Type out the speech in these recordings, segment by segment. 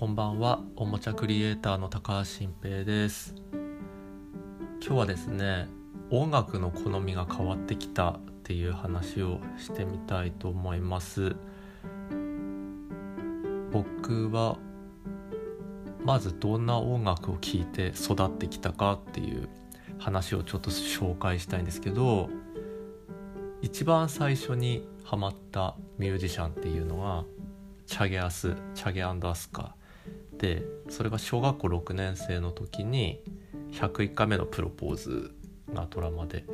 こんばんは。おもちゃクリエイターの高橋新平です。今日はですね音楽の好みが変わってきたっていう話をしてみたいと思います。僕はまずどんな音楽を聴いて育ってきたかっていう話をちょっと紹介したいんですけど一番最初にハマったミュージシャンっていうのはチャゲアスチャゲアスカ。でそれが小学校6年生の時に101回目のプロポーズがドラマで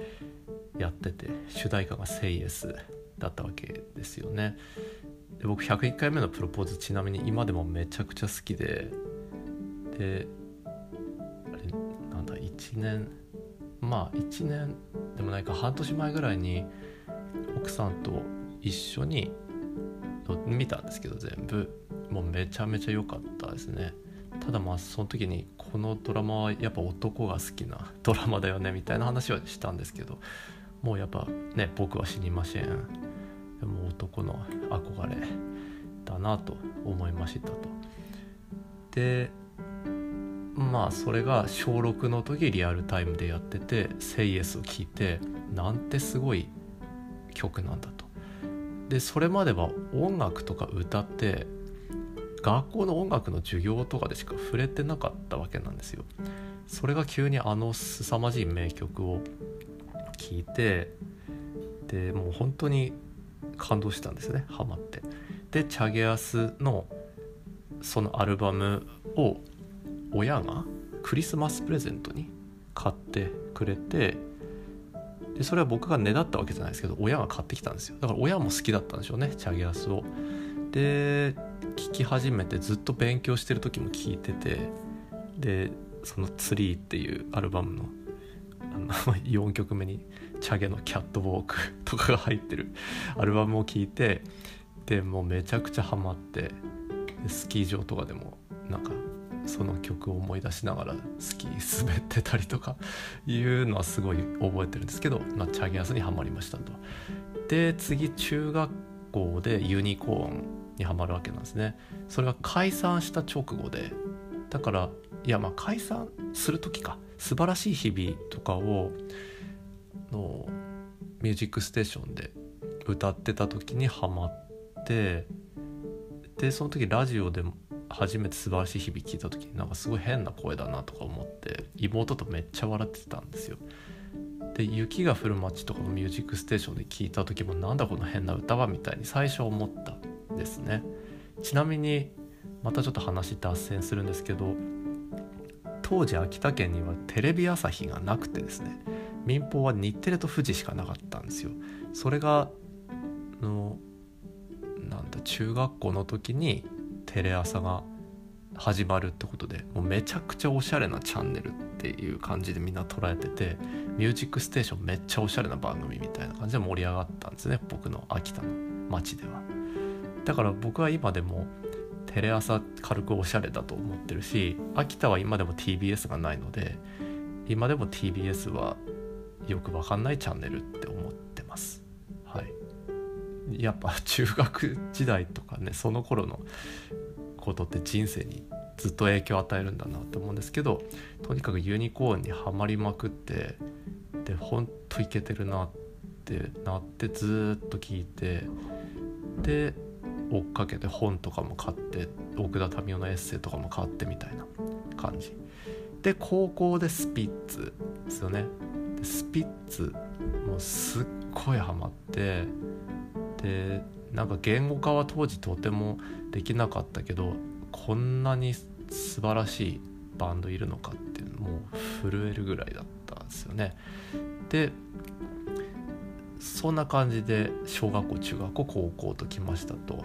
やってて主題歌が「セイエス」だったわけですよね。で僕101回目のプロポーズちなみに今でもめちゃくちゃ好きでであれなんだ1年まあ1年でもないか半年前ぐらいに奥さんと一緒に見たんですけど全部。もうめちゃめちゃ良かったですね。ただまあその時にこのドラマはやっぱ男が好きな ドラマだよねみたいな話はしたんですけどもうやっぱね僕は死にません。でも男の憧れだなと思いましたと。でまあそれが小6の時リアルタイムでやってて「セイエスを聴いてなんてすごい曲なんだと。でそれまでは音楽とか歌って学校の音楽の授業とかでしか触れてなかったわけなんですよ。それが急にあの凄まじい名曲を聴いてでもう本当に感動したんですねハマって。でチャゲアスのそのアルバムを親がクリスマスプレゼントに買ってくれてでそれは僕がねだったわけじゃないですけど親が買ってきたんですよだから親も好きだったんでしょうねチャゲアスをで聴き始めてずっと勉強してる時も聴いててでその「ツリー」っていうアルバムのあの 4曲目にチャゲの「キャットウォーク」とかが入ってるアルバムを聴いてでもうめちゃくちゃハマってスキー場とかでもなんかその曲を思い出しながらスキー滑ってたりとかいうのはすごい覚えてるんですけど、まあ、チャゲアスにはまりましたと。で次中学校でユニコーンにはまるわけなんですね。それが解散した直後でだからいやまあ解散する時か「素晴らしい日々」とかをの「ミュージックステーション」で歌ってた時にハマってでその時ラジオで初めて素晴らしい日々聞いた時になんかすごい変な声だなとか思って妹とめっちゃ笑ってたんですよ。で雪が降る街とかの「ミュージックステーション」で聞いた時もなんだこの変な歌はみたいに最初思ったですね。ちなみにまたちょっと話脱線するんですけど当時秋田県にはテレビ朝日がなくてですね民放は日テレと富士しかなかったんですよ。それがのなんだ中学校の時にテレ朝が始まるってことでもうめちゃくちゃおしゃれなチャンネルっていう感じでみんな捉えてて「ミュージックステーション」めっちゃおしゃれな番組みたいな感じで盛り上がったんですね僕の秋田の街ではだから僕は今でもテレ朝軽くおしゃれだと思ってるし秋田は今でも TBS がないので今でも TBS はよくわかんないチャンネルって思ってます。はい。やっぱ中学時代とかねその頃のことって人生にずっと影響を与えるんだなって思うんですけどとにかくユニコーンにはまりまくってでほんといけてるなってなってずっと聞いてで追っかけて本とかも買って奥田民生のエッセイとかも買ってみたいな感じで高校でスピッツですよねでスピッツもうすっごいハマってでなんか言語化は当時とてもできなかったけどこんなに素晴らしいバンドいるのかっていうもう震えるぐらいだったんですよね。でそんな感じで小学校中学校高校と来ましたと。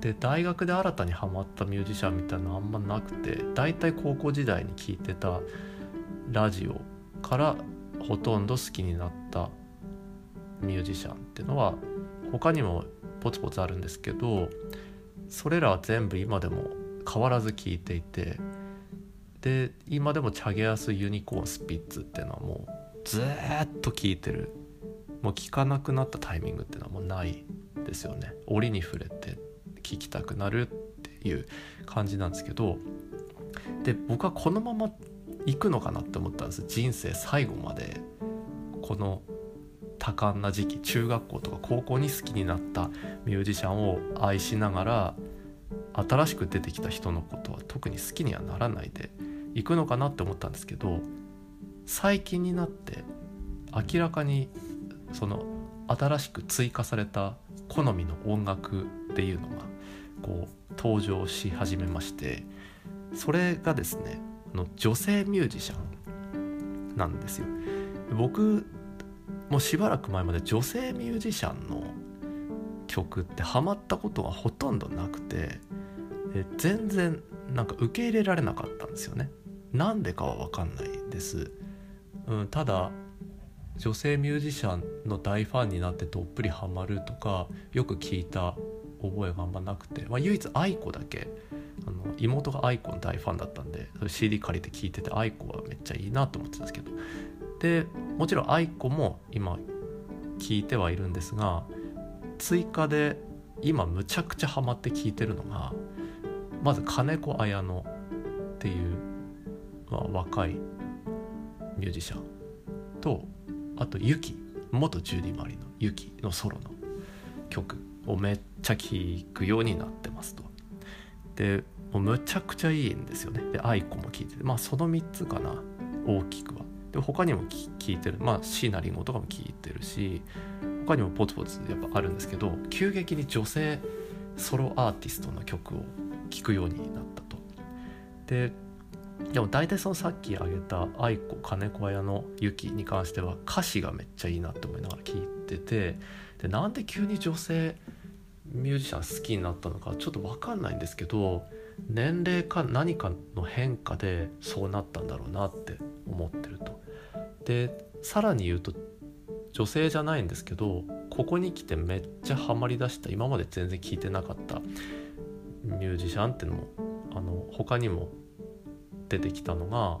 で大学で新たにハマったミュージシャンみたいなのあんまなくて大体高校時代に聴いてたラジオからほとんど好きになったミュージシャンっていうのは他にもポツポツあるんですけどそれらは全部今でも変わらず聴いていてで今でもチャゲアスユニコーンスピッツっていうのはもうずっと聴いてるもう聴かなくなったタイミングっていうのはもうないですよね。折に触れて聴きたくなるっていう感じなんですけどで僕はこのまま行くのかなって思ったんです。人生最後までこの多感な時期中学校とか高校に好きになったミュージシャンを愛しながら新しく出てきた人のことは特に好きにはならないでいくのかなって思ったんですけど最近になって明らかにその新しく追加された好みの音楽っていうのがこう登場し始めましてそれがですねの女性ミュージシャンなんですよ。僕もうしばらく前まで女性ミュージシャンの曲ってハマったことがほとんどなくて全然なんか受け入れられなかったんですよね。なんでかは分かんないです。うん、ただ女性ミュージシャンの大ファンになってどっぷりハマるとかよく聞いた覚えがあんまなくて、まあ、唯一愛子だけあの妹が愛子の大ファンだったんでそれ CD 借りて聴いてて愛子はめっちゃいいなと思ってたんですけど。でもちろん愛子も今聴いてはいるんですが追加で今むちゃくちゃハマって聴いてるのがまず金子綾乃っていう、まあ、若いミュージシャンとあとユキ元ジュディ・マリのユキのソロの曲をめっちゃ聴くようになってますと。でもうむちゃくちゃいいんですよね。で愛子も聴いててまあその3つかな大きくは。で他にも聴いてるまあ椎名林檎とかも聴いてるし他にもポツポツやっぱあるんですけど急激に女性ソロアーティストの曲を聴くようになったと。ででも大体そのさっき挙げた愛子金子屋のユキに関しては歌詞がめっちゃいいなって思いながら聴いててでなんで急に女性ミュージシャン好きになったのかちょっと分かんないんですけど年齢か何かの変化でそうなったんだろうなって思ってると。でさらに言うと女性じゃないんですけどここに来てめっちゃハマりだした今まで全然聞いてなかったミュージシャンっていうのもあの他にも出てきたのが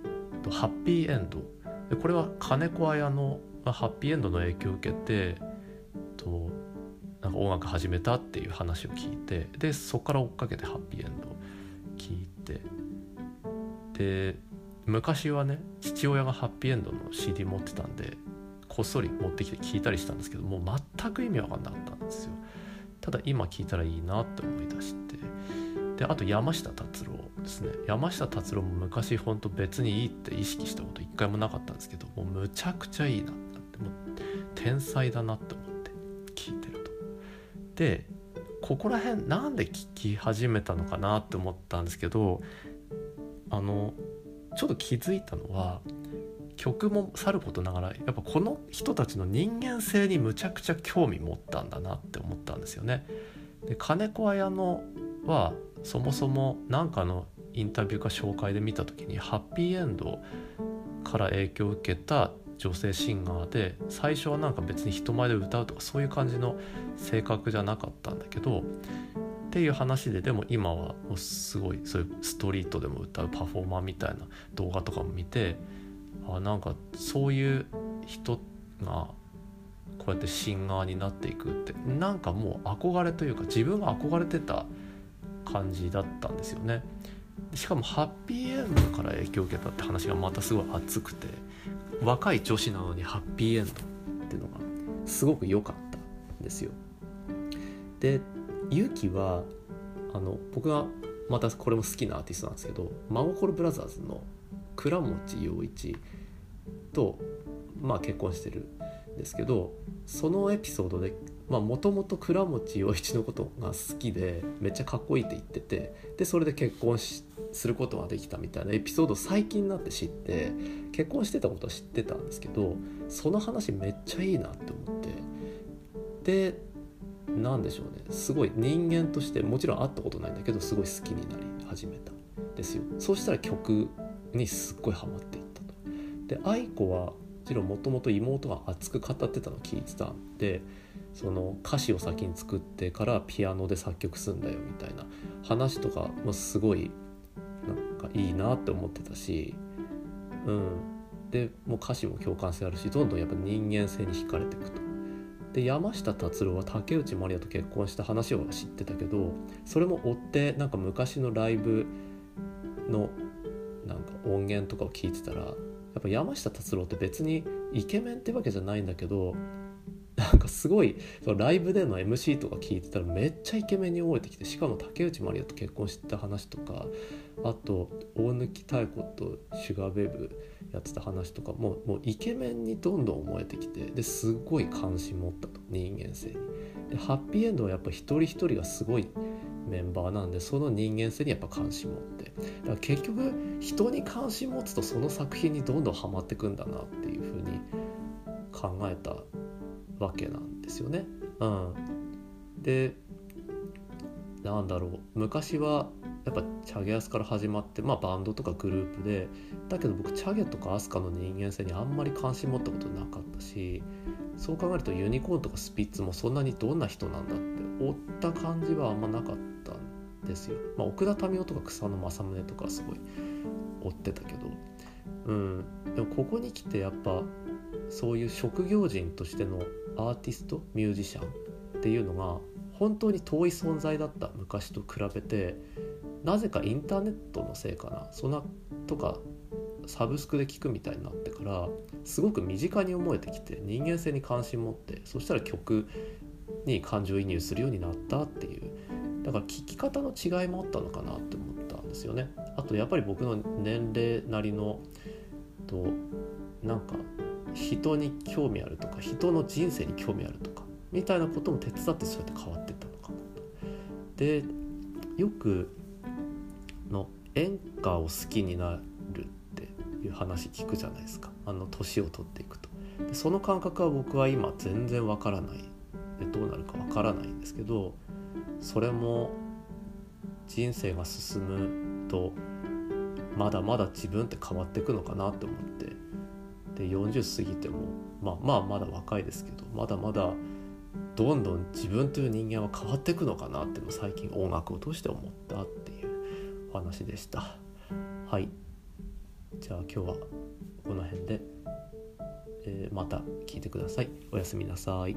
「ハッピーエンド」でこれは金子綾のハッピーエンドの影響を受けてとなんか音楽始めたっていう話を聞いてでそこから追っかけてハッピーエンド聞いてで昔はね父親がハッピーエンドの CD 持ってたんでこっそり持ってきて聞いたりしたんですけどもう全く意味わかんなかったんですよ。ただ今聞いたらいいなって思い出して。であと山下達郎ですね山下達郎も昔ほんと別にいいって意識したこと一回もなかったんですけどもうむちゃくちゃいいなってもう天才だなって思って聞いてると。でここら辺なんで聞き始めたのかなって思ったんですけどあのちょっと気づいたのは曲もさることながらやっぱこの人たちの人間性にむちゃくちゃ興味持ったんだなって思ったんですよね。で金子綾乃はそもそも何かのインタビューか紹介で見た時にハッピーエンドから影響を受けた女性シンガーで最初はなんか別に人前で歌うとかそういう感じの性格じゃなかったんだけどっていう話ででも今はもうすごいそういうストリートでも歌うパフォーマーみたいな動画とかも見てあなんかそういう人がこうやってシンガーになっていくってなんかもう憧れというか自分が憧れてた感じだったんですよね。しかもハッピーエンドから影響を受けたって話がまたすごい熱くて若い女子なのにハッピーエンドっていうのがすごく良かったんですよ。でゆきはあの僕がまたこれも好きなアーティストなんですけど真心ブラザーズの倉持陽一と、まあ、結婚してるんですけどそのエピソードでもともと倉持陽一のことが好きでめっちゃかっこいいって言っててでそれで結婚することができたみたいなエピソードを最近になって知って結婚してたことは知ってたんですけどその話めっちゃいいなって思って。で何でしょうね。すごい人間としてもちろん会ったことないんだけどすごい好きになり始めた。ですよ。そうしたら曲にすっごいハマっていったと。で愛子はもちろんもともと妹が熱く語ってたの聞いてたんでその歌詞を先に作ってからピアノで作曲するんだよみたいな話とかもすごいなんかいいなって思ってたしうん。でもう歌詞も共感性あるしどんどんやっぱ人間性に惹かれていくと。で山下達郎は竹内まりやと結婚した話を知ってたけどそれも追ってなんか昔のライブのなんか音源とかを聞いてたらやっぱ山下達郎って別にイケメンってわけじゃないんだけどなんかすごいそのライブでの MC とか聞いてたらめっちゃイケメンに思えてきてしかも竹内まりやと結婚した話とかあと大貫妙子とシュガーベーブやってた話とかももうイケメンにどんどん思えてきてですごい関心持ったと人間性に。でハッピーエンドはやっぱ一人一人がすごいメンバーなんでその人間性にやっぱ関心持って。だから結局人に関心持つとその作品にどんどんハマってくんだなっていうふうに考えたわけなんですよね。うん、でなんだろう。昔はやっぱチャゲアスから始まって、まあ、バンドとかグループでだけど僕チャゲとかアスカの人間性にあんまり関心持ったことなかったしそう考えるとユニコーンとかスピッツもそんなにどんな人なんだって追った感じはあんまなかったんですよ。まあ、奥田民生とか草野正宗とかすごい追ってたけど、うん、でもここに来てやっぱそういう職業人としてのアーティストミュージシャンっていうのが本当に遠い存在だった昔と比べてなぜかインターネットのせいかな？そんなとかサブスクで聞くみたいになってからすごく身近に思えてきて人間性に関心持ってそしたら曲に感情移入するようになったっていうだから聴き方の違いもあったのかなって思ったんですよね。あとやっぱり僕の年齢なりのとなんか人に興味あるとか人の人生に興味あるとかみたいなことも手伝ってそうやって変わってったのかなと。でよくの演歌を好きになるっていう話聞くじゃないですか。あの年を取っていくと。でその感覚は僕は今全然わからない。でどうなるかわからないんですけどそれも人生が進むとまだまだ自分って変わっていくのかなって思って。で40過ぎてもまあまあまだ若いですけどまだまだどんどん自分という人間は変わっていくのかなっていうの最近音楽を通して思ったっていう。お話でした。はい。じゃあ今日はこの辺で、えー、また聞いてください。おやすみなさい。